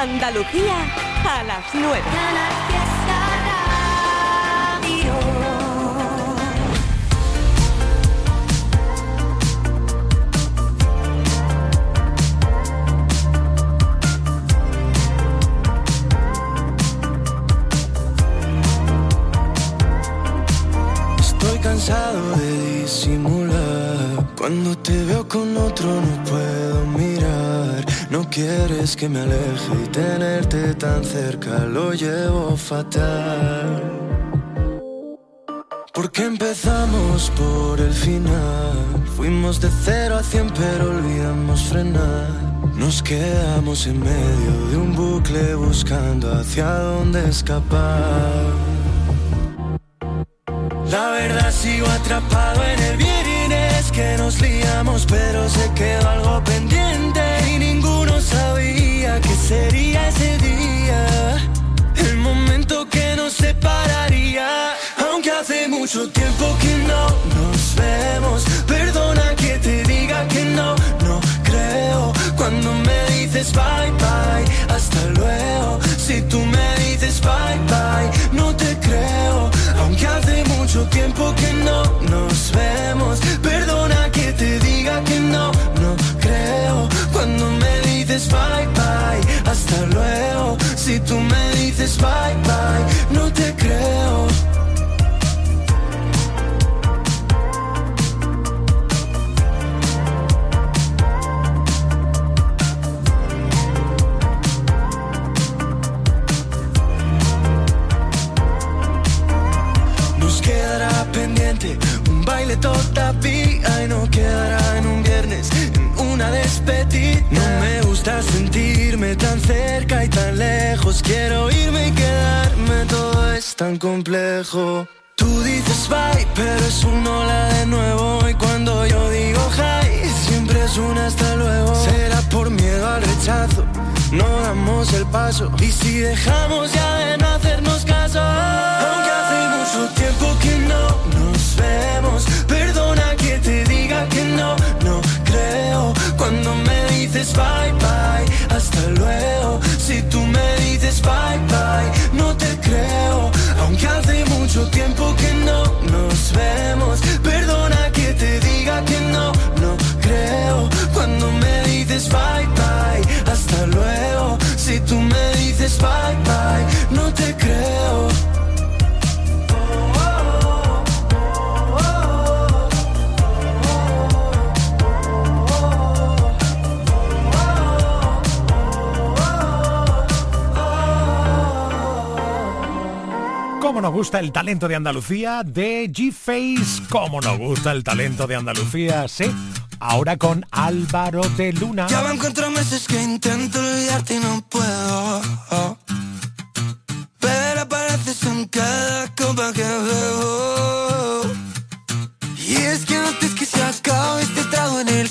Andalucía a las 9. Estoy cansado de disimular. Cuando te veo con otro no puedo mirar. No quieres que me aleje y tenerte tan cerca lo llevo fatal. Porque empezamos por el final. Fuimos de cero a cien pero olvidamos frenar. Nos quedamos en medio de un bucle buscando hacia dónde escapar. La verdad sigo atrapado en el viernes que nos liamos, pero se quedó algo pendiente y sabía que sería ese día, el momento que nos separaría. Aunque hace mucho tiempo que no nos vemos, perdona que te diga que no, no creo. Cuando me dices bye bye, hasta luego. Si tú me dices bye bye, no te creo. Aunque hace mucho tiempo que no nos vemos, perdona que te diga que no, no creo. Cuando bye bye, hasta luego. Si tú me dices bye bye, no te creo. Nos quedará pendiente un baile todavía y no quedará en un viernes, una despedida. No me gusta sentirme tan cerca y tan lejos. Quiero irme y quedarme, todo es tan complejo. Tú dices bye, pero es un hola de nuevo. Y cuando yo digo hi, siempre es un hasta luego. Será por miedo al rechazo, no damos el paso. Y si dejamos ya de no hacernos caso, aunque hace mucho tiempo que no nos vemos. Perdona que te diga que no, Cuando me dices bye bye, hasta luego. Si tú me dices bye bye, no te creo. Aunque hace mucho tiempo que no nos vemos. Perdona que te diga que no, no creo. Cuando me dices bye bye, hasta luego. Si tú me dices bye bye, no te creo. ¿Cómo nos gusta el talento de Andalucía de G-Face? ¿Cómo nos gusta el talento de Andalucía? Sí. Ahora con Álvaro de Luna. Ya van cuatro meses que intento olvidarte y no puedo. Pero apareces en cada copa que bebo. Y es que antes que se acabe este trago en el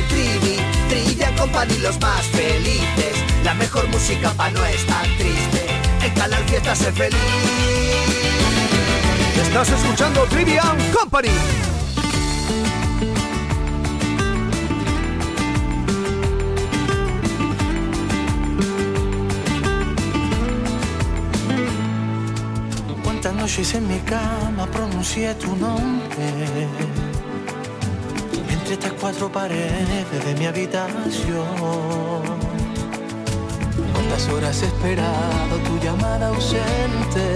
al Trivi, Trivia Company los más felices. La mejor música pa' no estar triste. En Canal Fiesta sé feliz. Estás escuchando Trivian Company. Cuántas noches en mi cama pronuncié tu nombre estas cuatro paredes de mi habitación. Cuántas horas he esperado tu llamada ausente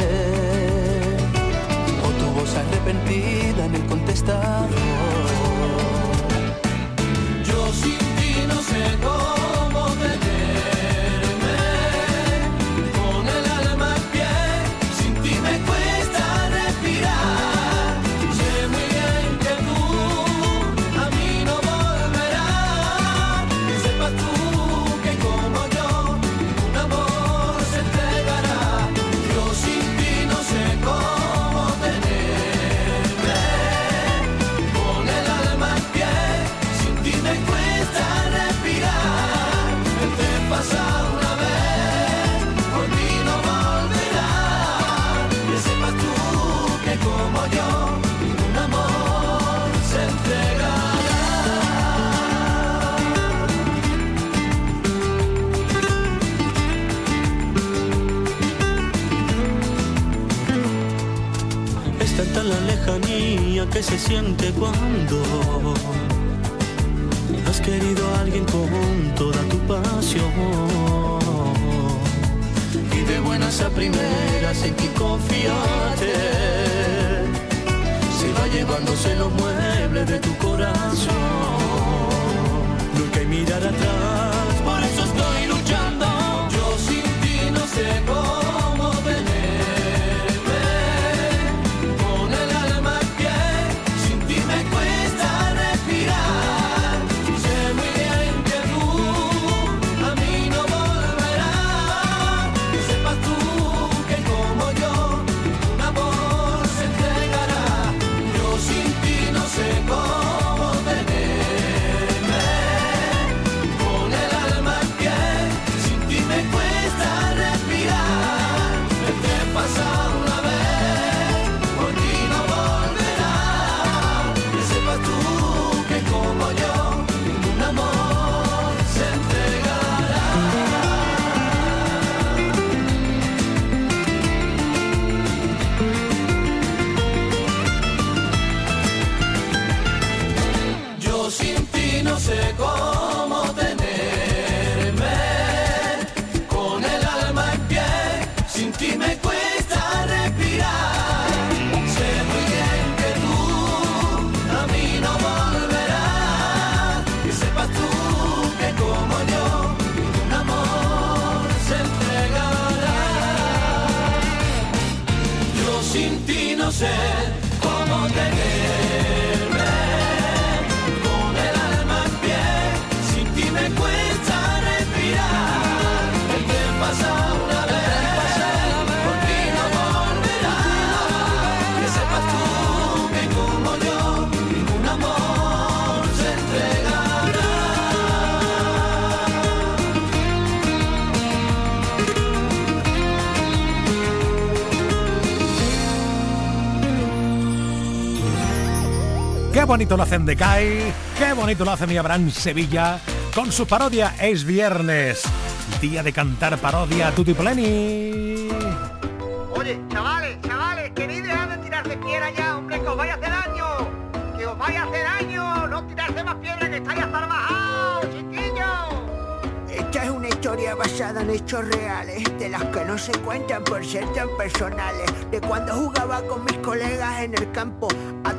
o tu voz arrepentida en el contestador. Yo sin ti no sé cómo que se siente cuando has querido a alguien con toda tu pasión. Y de buenas a primeras en que confiaste, se va llevándose los muebles de tu corazón. Nunca hay mirar atrás, bonito lo hacen de Kai, qué bonito lo hace mi Abraham Sevilla con su parodia Es Viernes, día de cantar parodia Tutti Pleni. Oye, chavales, chavales, queréis dejar de tirar de piedra ya, hombre, que os vaya a hacer daño. Que os vaya a hacer daño. No tirarse más piedra que estáis hasta bajados, chiquillos. Esta es una historia basada en hechos reales, de las que no se cuentan por ser tan personales. De cuando jugaba con mis colegas en el campo,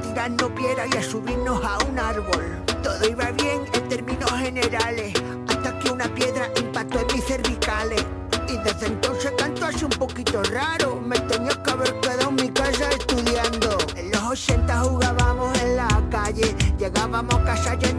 tirarnos piedra y a subirnos a un árbol. Todo iba bien en términos generales, hasta que una piedra impactó en mis cervicales. Y desde entonces canto así un poquito raro, me tenía que haber quedado en mi casa estudiando. En los 80 jugábamos en la calle, llegábamos a casa llenos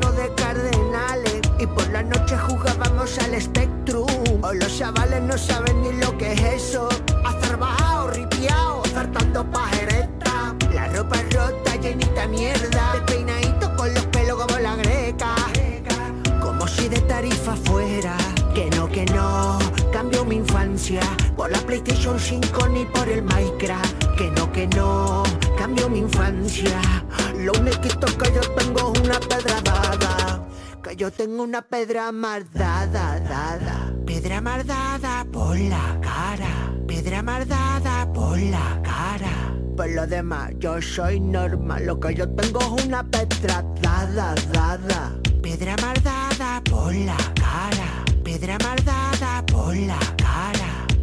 PlayStation 5 ni por el Minecraft. Que no, que no, cambio mi infancia. Lo único que yo tengo es una pedra dada. Que yo tengo una pedra mardada, dada. Pedra mardada por la cara. Pedra mardada por la cara. Por lo demás, yo soy normal. Lo que yo tengo es una pedra dada, dada. Pedra mardada por la cara. Pedra mardada por la cara.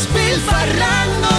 spilfarrando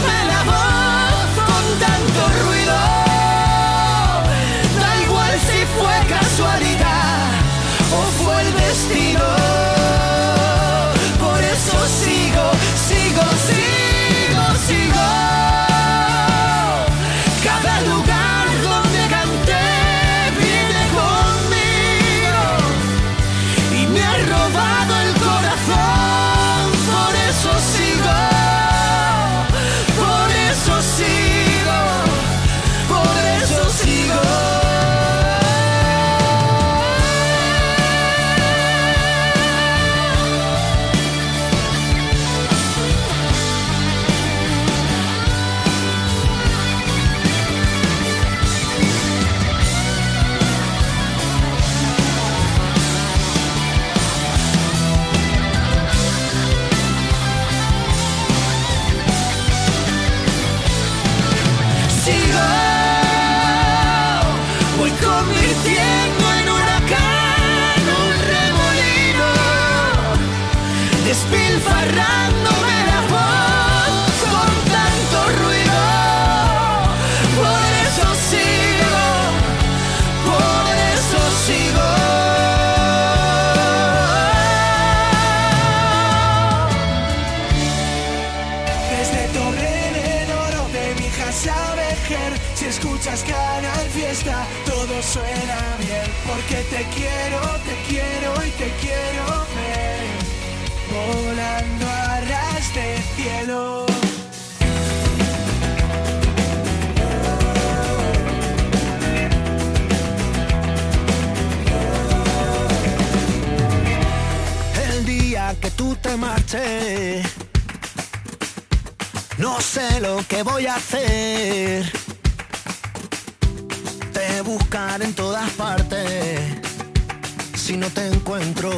Te quiero, te quiero y te quiero ver volando a ras de cielo. El día que tú te marches, no sé lo que voy a hacer. Te buscar en todas partes si no te encuentro,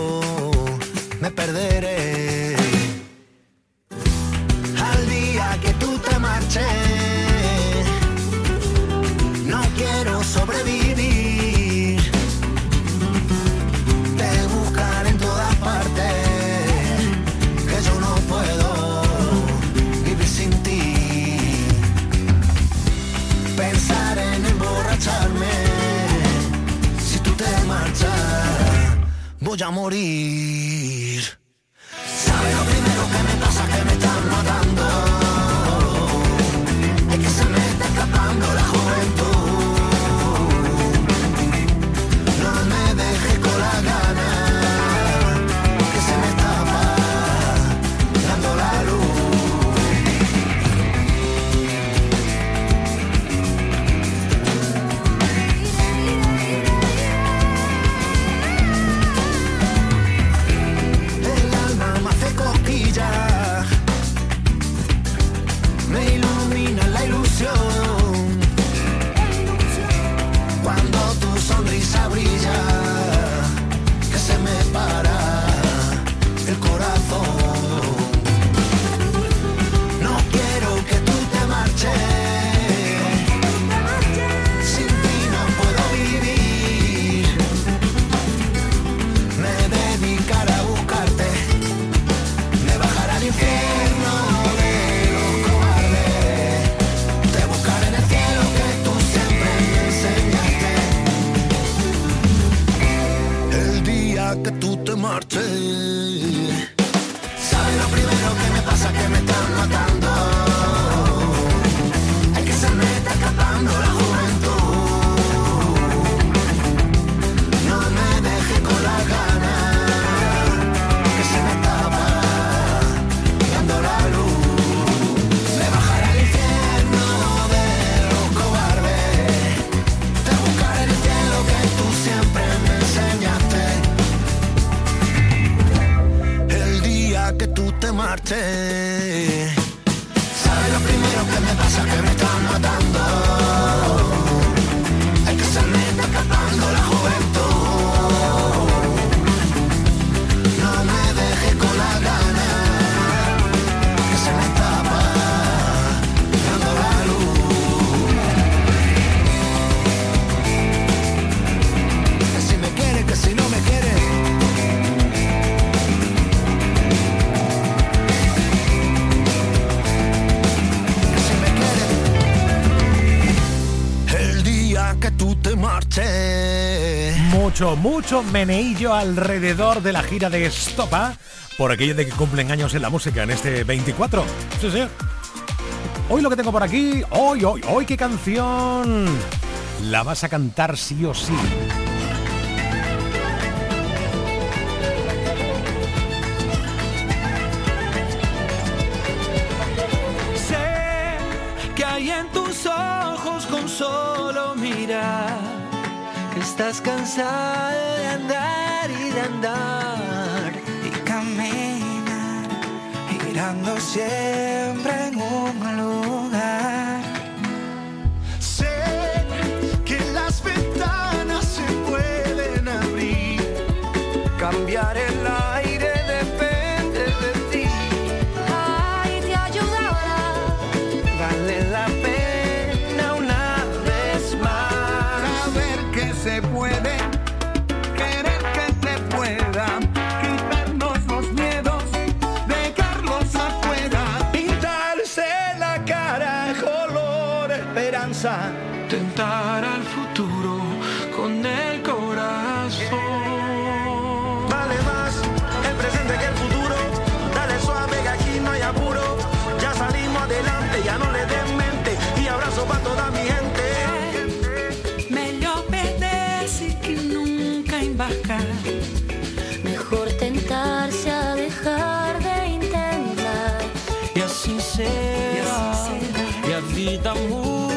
me perderé. Al día que tú te marches. voy a morir. mucho, mucho meneillo alrededor de la gira de Estopa por aquello de que cumplen años en la música en este 24. Sí, sí. Hoy lo que tengo por aquí, hoy, hoy, hoy, qué canción la vas a cantar sí o sí. cansado de andar y de andar y caminar girando siempre. Oh.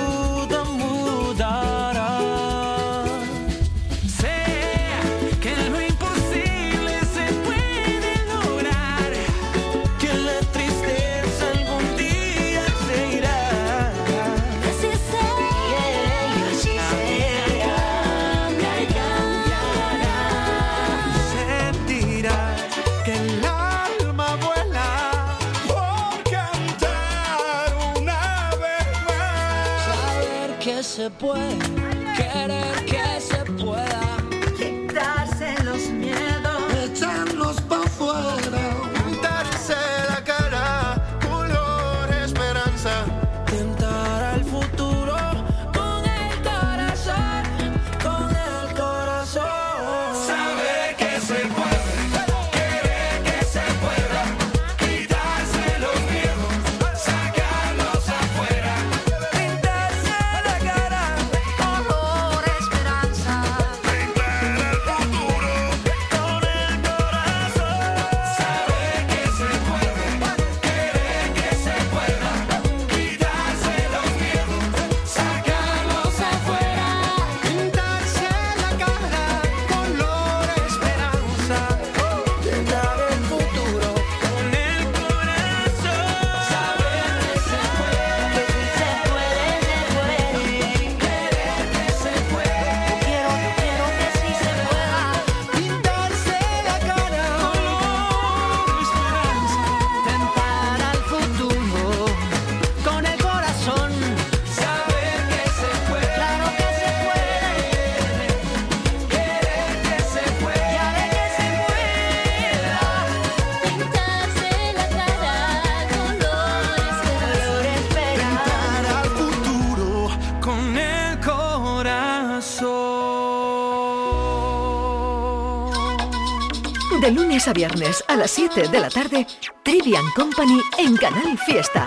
Lunes a viernes a las 7 de la tarde, Trivian Company en Canal Fiesta.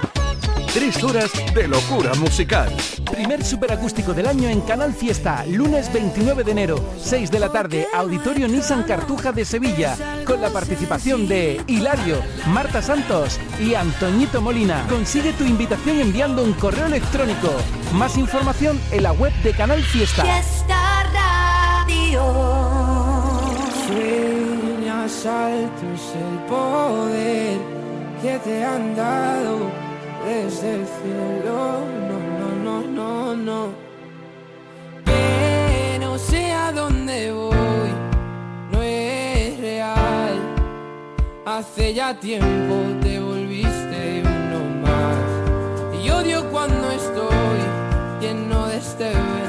Tres horas de locura musical. Primer superacústico del año en Canal Fiesta, lunes 29 de enero, 6 de la tarde, Auditorio Nissan Cartuja de Sevilla, con la participación de Hilario, Marta Santos y Antoñito Molina. Consigue tu invitación enviando un correo electrónico. Más información en la web de Canal Fiesta. Fiesta Radio. Sueñas alto es el poder que te han dado desde el cielo. No, no, no, no, no. Que no sé a dónde voy, no es real. Hace ya tiempo te volviste uno más. Y odio cuando estoy lleno de este veneno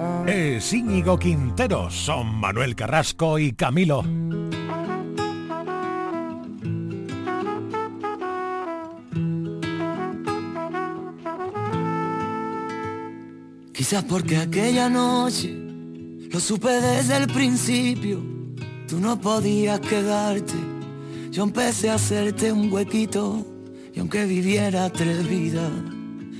Es Íñigo Quintero, son Manuel Carrasco y Camilo. Quizás porque aquella noche lo supe desde el principio. Tú no podías quedarte. Yo empecé a hacerte un huequito. Y aunque viviera tres vidas,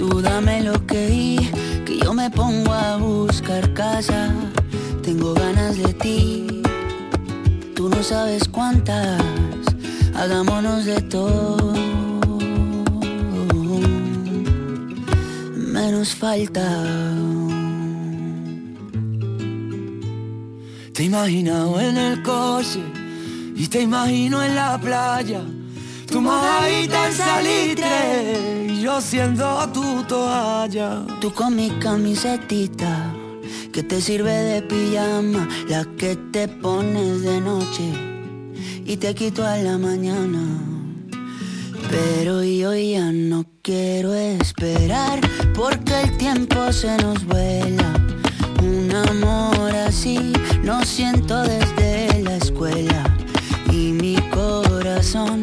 Tú dame lo que que yo me pongo a buscar casa. Tengo ganas de ti, tú no sabes cuántas. Hagámonos de todo. Menos falta. Te he imaginado en el coche y te imagino en la playa. Tu mojadita en salitre yo siendo tu toalla. Tú con mi camisetita que te sirve de pijama, la que te pones de noche y te quito a la mañana. Pero yo ya no quiero esperar porque el tiempo se nos vuela. Un amor así no siento desde la escuela y mi corazón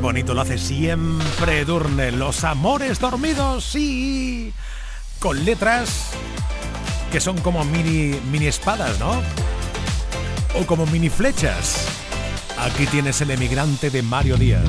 Bonito lo hace siempre Durne. Los amores dormidos, sí. Con letras que son como mini, mini espadas, ¿no? O como mini flechas. Aquí tienes el emigrante de Mario Díaz.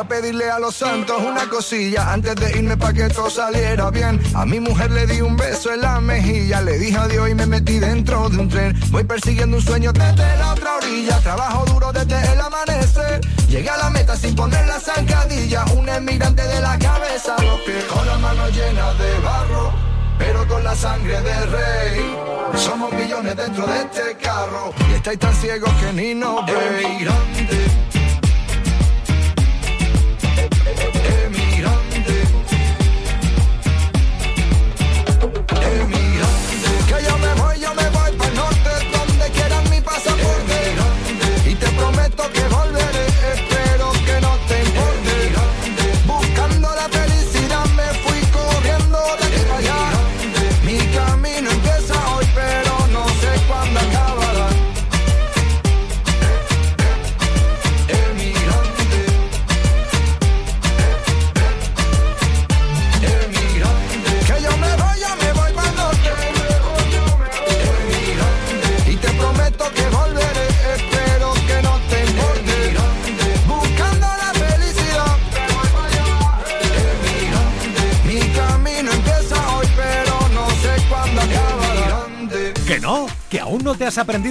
A pedirle a los santos una cosilla antes de irme para que todo saliera bien. A mi mujer le di un beso en la mejilla, le dije adiós y me metí dentro de un tren. Voy persiguiendo un sueño desde la otra orilla, trabajo duro desde el amanecer. Llegué a la meta sin poner la zancadilla, un emigrante de la cabeza los pies, con las manos llenas de barro. Pero con la sangre del rey Somos millones dentro de este carro Y estáis tan ciegos que ni nos veis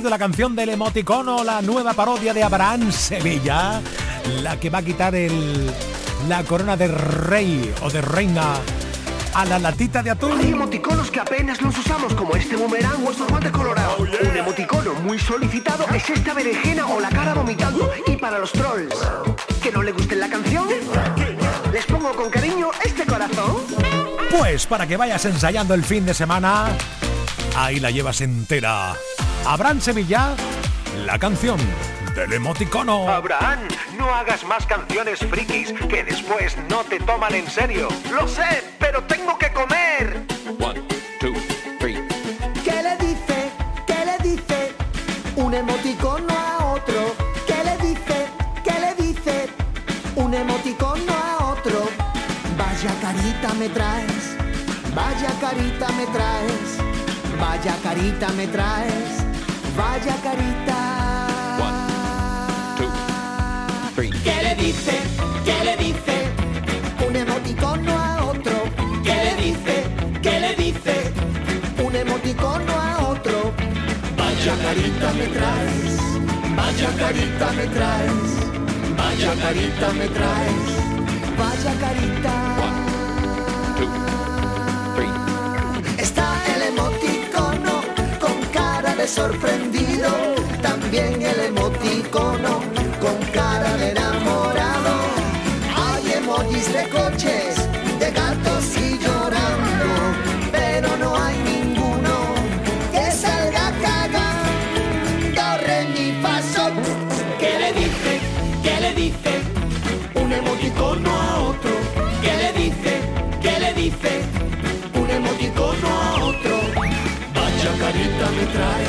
la canción del emoticono, la nueva parodia de Abraham Sevilla, la que va a quitar el la corona de rey o de reina a la latita de atún. Hay emoticonos que apenas los usamos, como este boomerang o estos guantes colorados. Un emoticono muy solicitado es esta berenjena o la cara vomitando. Y para los trolls, que no le guste la canción, les pongo con cariño este corazón. Pues para que vayas ensayando el fin de semana, ahí la llevas entera. Abraham Sevilla, la canción del emoticono. Abraham, no hagas más canciones frikis que después no te toman en serio. Lo sé, pero tengo que comer. ¿Qué le dice? ¿Qué le dice? Un emoticono a otro. ¿Qué le dice? ¿Qué le dice? Un emoticono a otro. Vaya carita me traes. Vaya carita me traes. Vaya carita me traes. Vaya carita. ¿Qué le dice? ¿Qué le dice? Un emoticono a otro. ¿Qué le dice? ¿Qué le dice? Un emoticono a otro. Vaya carita me traes. Vaya carita me traes. Vaya carita me traes. Vaya carita. Sorprendido. También el emoticono con cara de enamorado. Hay emojis de coches, de gatos y llorando. Pero no hay ninguno que salga cagando. Re, mi, fa, sol. ¿Qué le dice? ¿Qué le dice? Un emoticono a otro. ¿Qué le dice? ¿Qué le dice? Un emoticono a otro. Vaya carita me traes.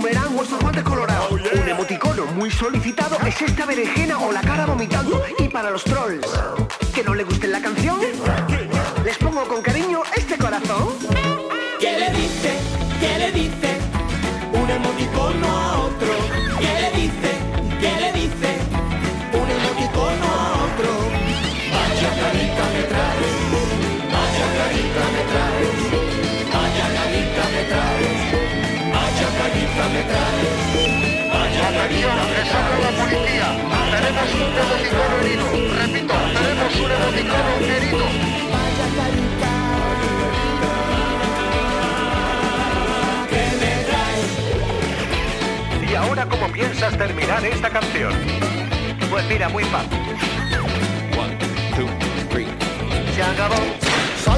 Boomerang o estos guantes colorados. Un emoticono muy solicitado es esta berenjena o la cara vomitando. Y para los trolls, que no le guste me traes. Vaya la policía. Tenemos un emoticono herido. Repito, tenemos un emoticono herido. Vaya carita. Que me traes. ¿Y ahora cómo piensas terminar esta canción? Pues mira, muy fácil. Se acabó.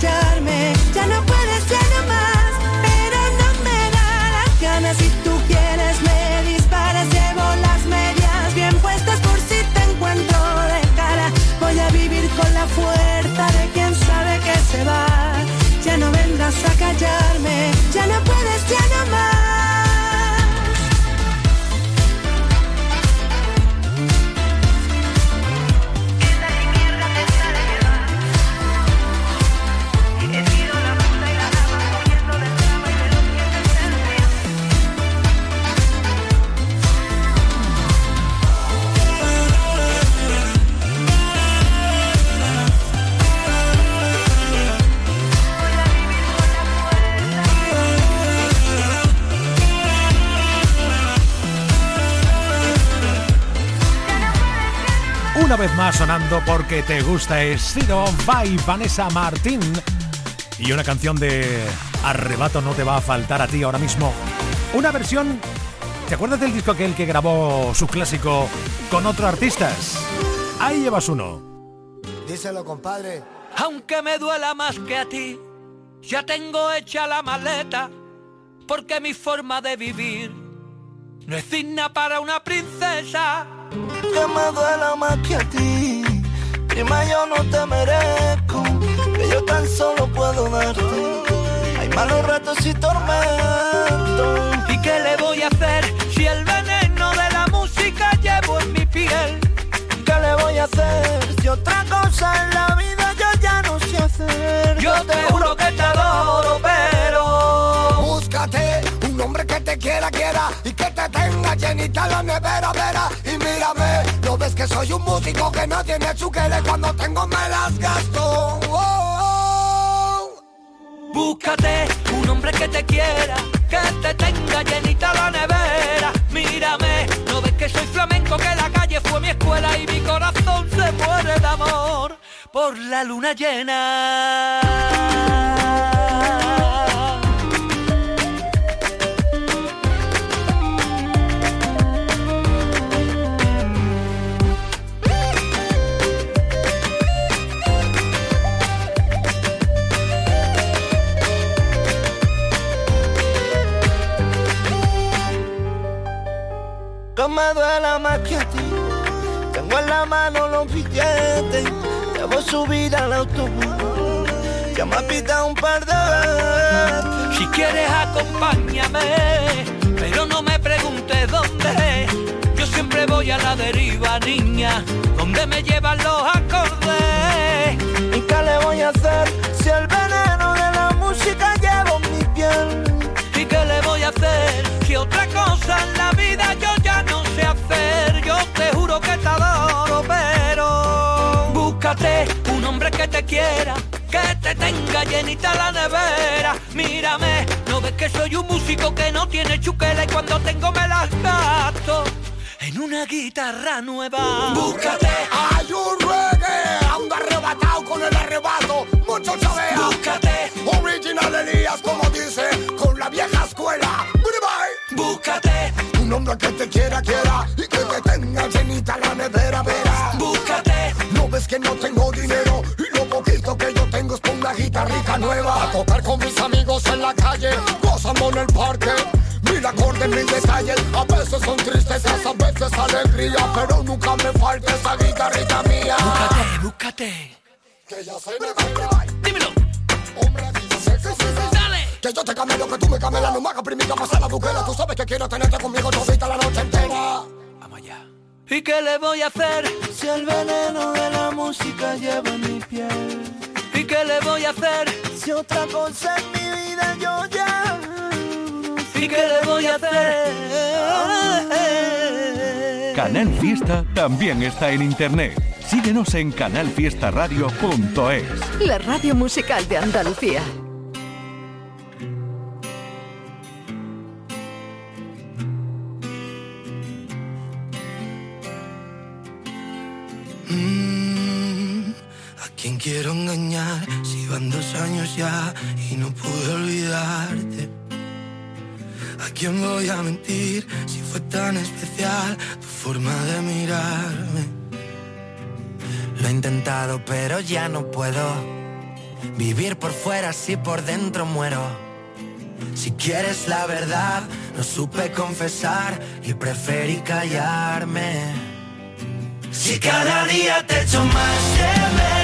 Callarme, vez más sonando porque te gusta es Ciro by Vanessa Martín. Y una canción de Arrebato no te va a faltar a ti ahora mismo. Una versión. ¿Te acuerdas del disco aquel que grabó su clásico con otros artistas? Ahí llevas uno. Díselo, compadre. Aunque me duela más que a ti, ya tengo hecha la maleta, porque mi forma de vivir no es digna para una princesa. Que me duela más que a ti. Prima, yo no te merezco, que yo tan solo puedo darte. Hay malos ratos y tormentos. ¿Y qué le voy a hacer si el veneno de la música llevo en mi piel? ¿Qué le voy a hacer si otra cosa en la vida yo ya no sé hacer? Yo te juro que te adoro, pero Búscate un hombre que te quiera, y que te tenga llenita la nevera, vera. Y mírame, no ves que soy un músico que no tiene chuquele cuando tengo me las gasto. Oh, oh. búscate un hombre que te quiera, que te tenga llenita la nevera. Mírame, no ves que soy flamenco, que la calle fue mi escuela y mi corazón se muere de amor por la luna llena. Que me duela más que a ti. Tengo en la mano los billetes, debo subir al autobús. Ya me ha pitado un par de veces. Si quieres acompáñame, pero no me preguntes dónde. Yo siempre voy a la deriva, niña, donde me llevan los acordes. ¿Y qué le voy a hacer si el veneno quiera, que te tenga llenita la nevera. Mírame, no ves que soy un músico que no tiene chuquela y cuando tengo me las gasto en una guitarra nueva. Búscate, hay un reggae, ando arrebatado con el arrebato, mucho chavea. Búscate, original Elías, como dice, con la vieja escuela. Bye, bye. Búscate, un hombre que te quiera, quiera y que te tenga llenita la nevera, vera. Búscate, no ves que no tengo tocar con mis amigos en la calle, gozando en el parque. Mil acordes, mil detalles, a veces son tristezas, a veces alegría, pero nunca me falta esa guitarrita mía. Búscate, búscate. Que ya se me vaya. Dímelo. Hombre, dice, sí, sí, sí, sí. Dale. Que yo te camelo, que tú me camelas, no me hagas primica, pasa la buquera. Tú sabes que quiero tenerte conmigo todita la noche entera. Vamos allá. ¿Y qué le voy a hacer si el veneno de la música lleva en mi piel? ¿Y qué le voy a hacer si otra cosa en mi vida yo ya ¿Y qué le voy a hacer? Canal Fiesta también está en internet. Síguenos en canalfiestaradio.es. La radio musical de Andalucía. Dos años ya y no pude olvidarte? ¿A quién voy a mentir si fue tan especial tu forma de mirarme? Lo he intentado pero ya no puedo vivir por fuera si por dentro muero. Si quieres la verdad, no supe confesar y preferí callarme. Si cada día te echo más de menos,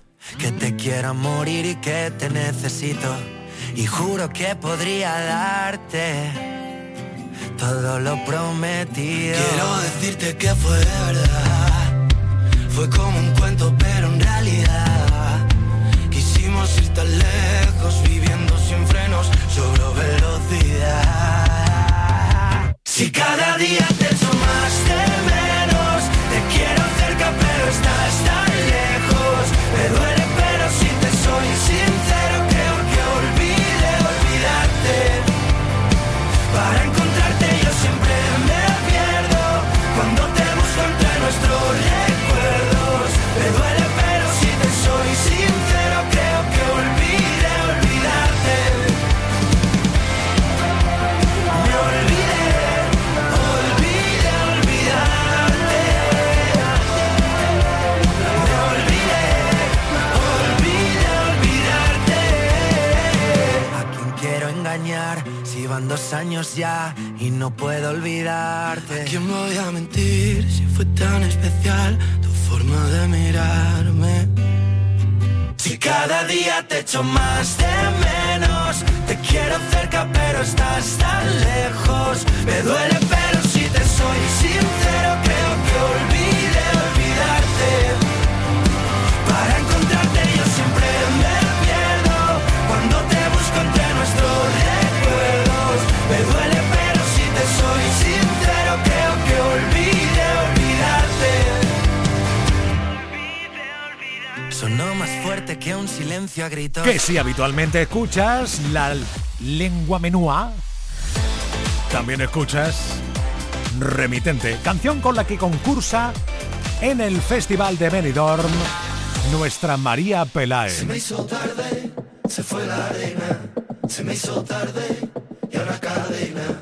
Que te quiero morir y que te necesito. Y juro que podría darte todo lo prometido. Quiero decirte que fue verdad. Fue como un cuento, pero en realidad quisimos ir tan lejos, viviendo sin frenos, sobre velocidad. Si cada día te echo más de menos, te quiero cerca pero estás tan lejos. Me duele pero si te soy sincero que un silencio a gritos. Que si habitualmente escuchas la lengua menúa, también escuchas Remitente, canción con la que concursa en el Festival de Benidorm nuestra María Peláez. Se me hizo tarde, se fue la arena, se me hizo tarde y ahora cadena,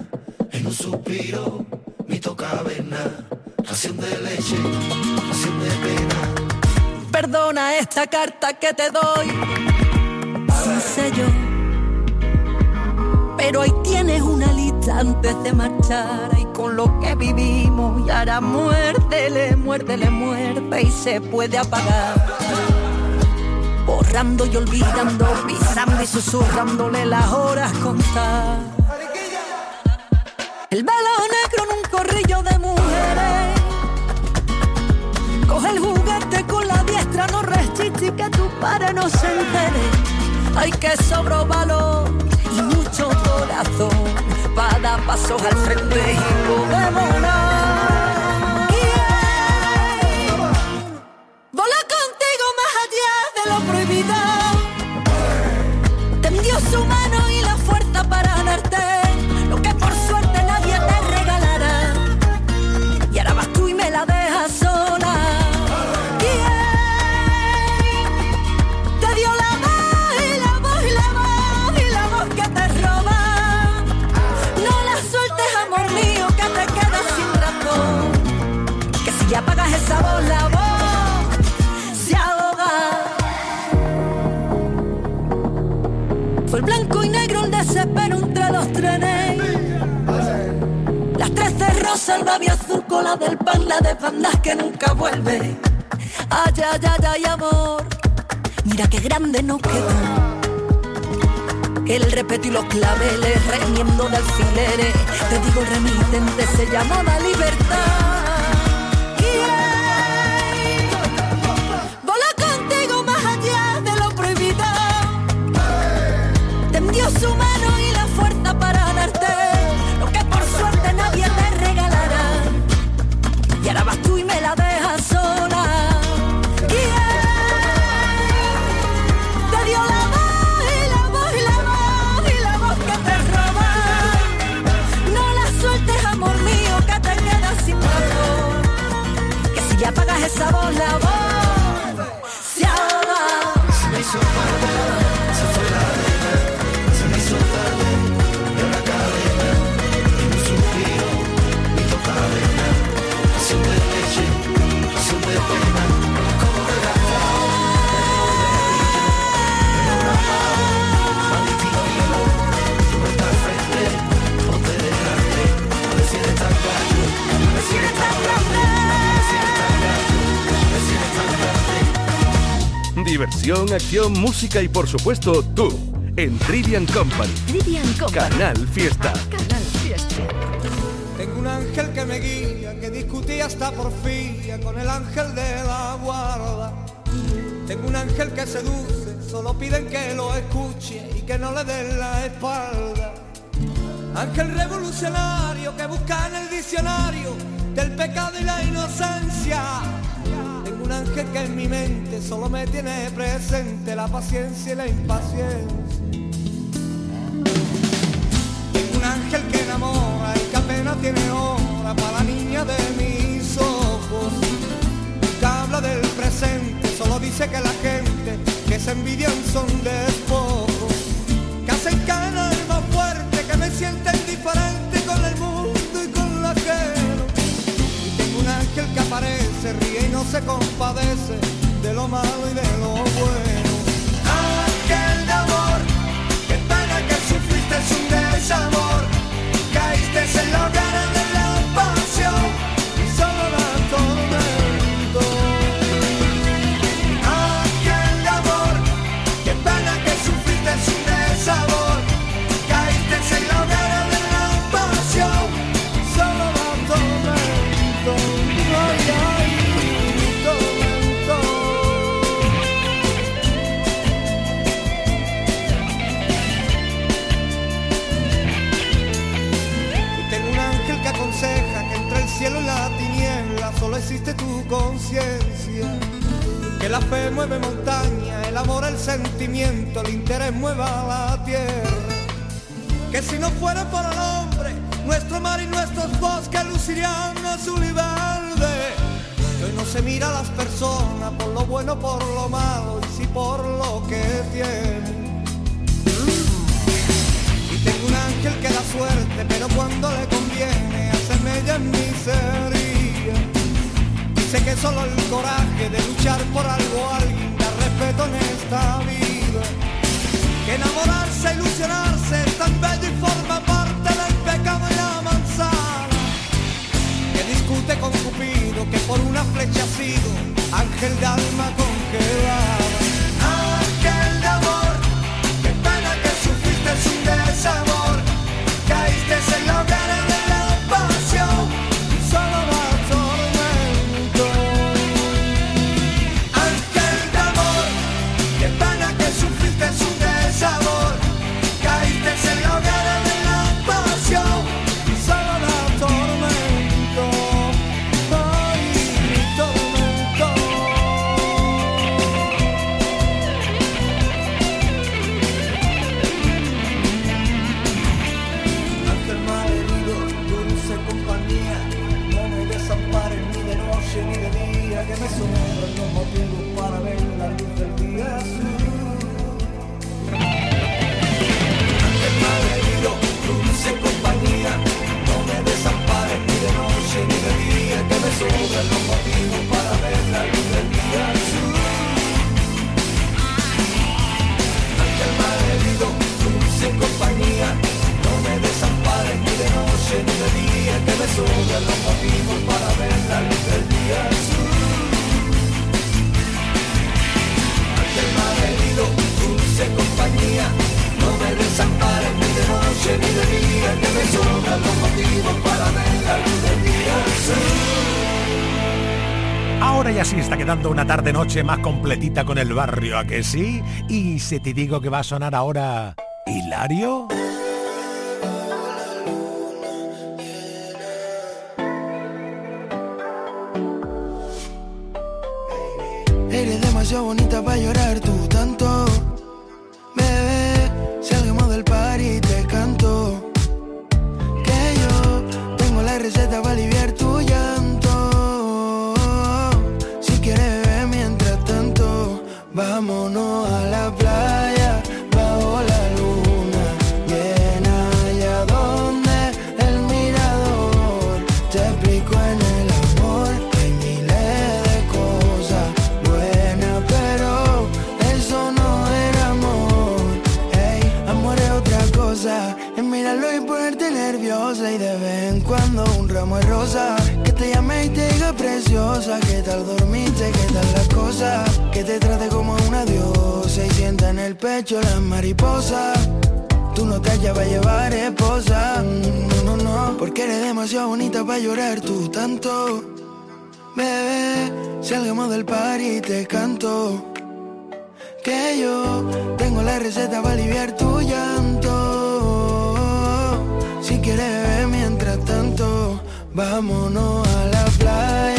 en un suspiro, mi toca avena, ración de leche, ración de pena. Perdona esta carta que te doy sin sello. Pero ahí tienes una lista antes de marchar y con lo que vivimos y ahora muérdele, muérdele, muerde y se puede apagar. Borrando y olvidando, pisando y susurrándole las horas contar. El velo negro padre no se. Hay que sobro valor y mucho corazón para dar pasos al frente y podemos desespero entre los trenes. Las tres de rosa, el babio azul, cola del pan, la de bandas que nunca vuelve. Ay, ay, ay, ay, amor, mira qué grande nos quedó. El respeto y los claveles, remiendo de alfileres. Te digo, remitente se llamaba libertad. Si ya apagas esa voz, la voz Diversión, acción, música y por supuesto tú en Trivian Company. Trivian Company. Canal Fiesta. Canal Fiesta. Tengo un ángel que me guía, que discutía hasta porfía con el ángel de la guarda. Tengo un ángel que seduce, solo piden que lo escuche y que no le den la espalda. Ángel revolucionario que busca en el diccionario del pecado y la inocencia. Un ángel que en mi mente solo me tiene presente la paciencia y la impaciencia. Tengo un ángel que enamora y que apenas tiene hora para la niña de mis ojos. Nunca habla del presente, solo dice que la gente que se envidian son despojos. Que hacen caer más fuerte, que me sienten diferente con el mundo y con la ajeno. Y tengo un ángel que aparece, ríe y no se compadece de lo malo y de lo bueno. Mira a las personas por lo bueno, por lo malo y si por lo que tienen. Y tengo un ángel que da suerte, pero cuando le conviene hace mella en miseria. Dice que solo el coraje de luchar por algo alguien da respeto en esta vida. Que enamorarse, ilusionarse es tan bello y forma parte del pecado y la manzana. Que discute con Cupido, que por una flecha ha sido ángel de alma congelada. Ángel de Ahora ya sí está quedando una tarde-noche más completita con el barrio, ¿a que sí? Y si te digo que va a sonar ahora... ¿Hilario? Demasiado bonita para llorar tú tanto. Pecho las mariposas. Tú no te hallas para llevar esposa. No, no, no. Porque eres demasiado bonita para llorar tú tanto. Bebé, salgamos del par y te canto. Que yo tengo la receta para aliviar tu llanto. Si quieres beber mientras tanto, vámonos a la playa.